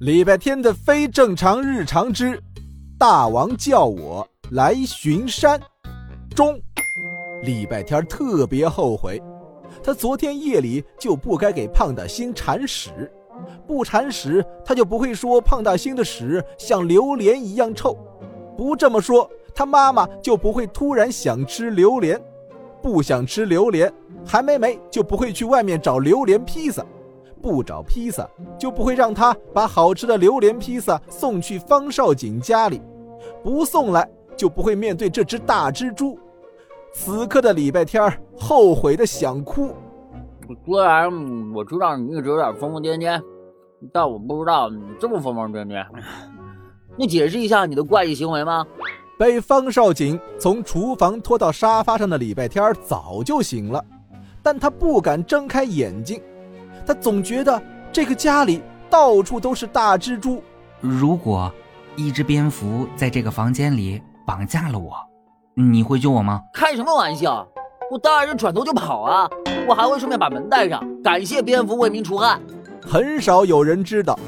礼拜天的非正常日常之，大王叫我来巡山。中，礼拜天特别后悔，他昨天夜里就不该给胖大星铲屎，不铲屎他就不会说胖大星的屎像榴莲一样臭，不这么说他妈妈就不会突然想吃榴莲，不想吃榴莲，韩梅梅就不会去外面找榴莲披萨。不找披萨，就不会让他把好吃的榴莲披萨送去方少景家里；不送来，就不会面对这只大蜘蛛。此刻的礼拜天后悔的想哭。虽然我知道你一直有点疯疯癫癫，但我不知道你这么疯疯癫癫。你解释一下你的怪异行为吗？被方少景从厨房拖到沙发上的礼拜天早就醒了，但他不敢睁开眼睛。他总觉得这个家里到处都是大蜘蛛。如果一只蝙蝠在这个房间里绑架了我，你会救我吗？开什么玩笑！我当然是转头就跑啊！我还会顺便把门带上，感谢蝙蝠为民除害。很少有人知道，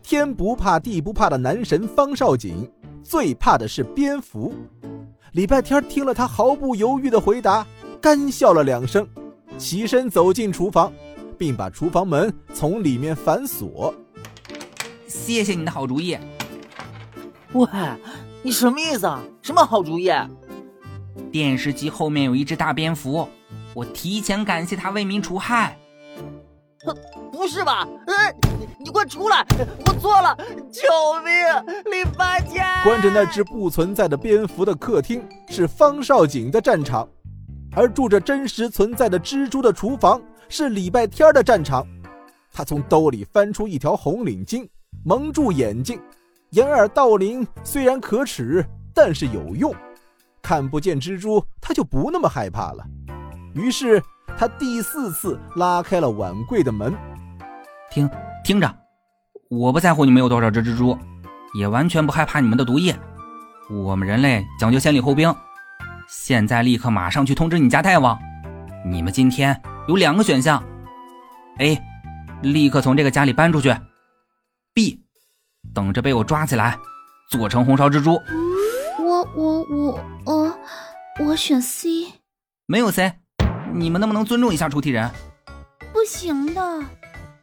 天不怕地不怕的男神方少锦最怕的是蝙蝠。礼拜天听了他毫不犹豫的回答，干笑了两声，起身走进厨房。并把厨房门从里面反锁。谢谢你的好主意。喂，你什么意思啊？什么好主意？电视机后面有一只大蝙蝠，我提前感谢它为民除害。不是吧？呃，你你快出来！我错了，救命！李白天。关着那只不存在的蝙蝠的客厅是方少景的战场，而住着真实存在的蜘蛛的厨房。是礼拜天的战场，他从兜里翻出一条红领巾，蒙住眼睛，掩耳盗铃虽然可耻，但是有用，看不见蜘蛛，他就不那么害怕了。于是他第四次拉开了碗柜的门，听听着，我不在乎你们有多少只蜘蛛，也完全不害怕你们的毒液。我们人类讲究先礼后兵，现在立刻马上去通知你家大王，你们今天。有两个选项：A，立刻从这个家里搬出去；B，等着被我抓起来，做成红烧蜘蛛。我我我我我选 C。没有 C，你们能不能尊重一下出题人？不行的，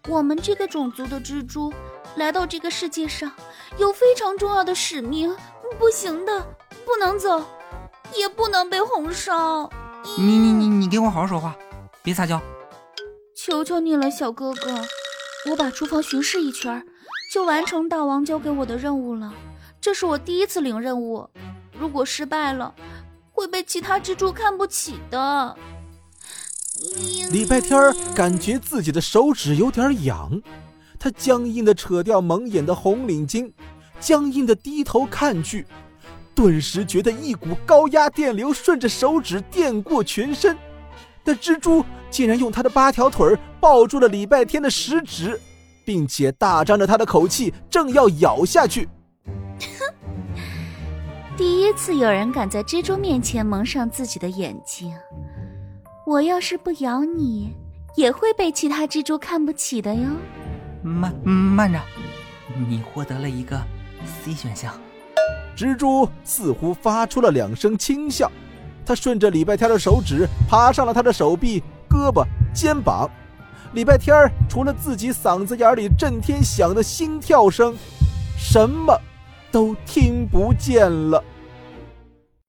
我们这个种族的蜘蛛来到这个世界上有非常重要的使命，不行的，不能走，也不能被红烧。你你你你给我好好说话。别撒娇，求求你了，小哥哥！我把厨房巡视一圈，就完成大王交给我的任务了。这是我第一次领任务，如果失败了，会被其他蜘蛛看不起的。礼拜天儿感觉自己的手指有点痒，他僵硬的扯掉蒙眼的红领巾，僵硬的低头看去，顿时觉得一股高压电流顺着手指电过全身。但蜘蛛竟然用它的八条腿抱住了礼拜天的食指，并且大张着它的口气，正要咬下去。第一次有人敢在蜘蛛面前蒙上自己的眼睛。我要是不咬你，也会被其他蜘蛛看不起的哟。慢慢着，你获得了一个 C 选项。蜘蛛似乎发出了两声轻笑。它顺着礼拜天的手指爬上了他的手臂、胳膊、肩膀。礼拜天除了自己嗓子眼里震天响的心跳声，什么都听不见了。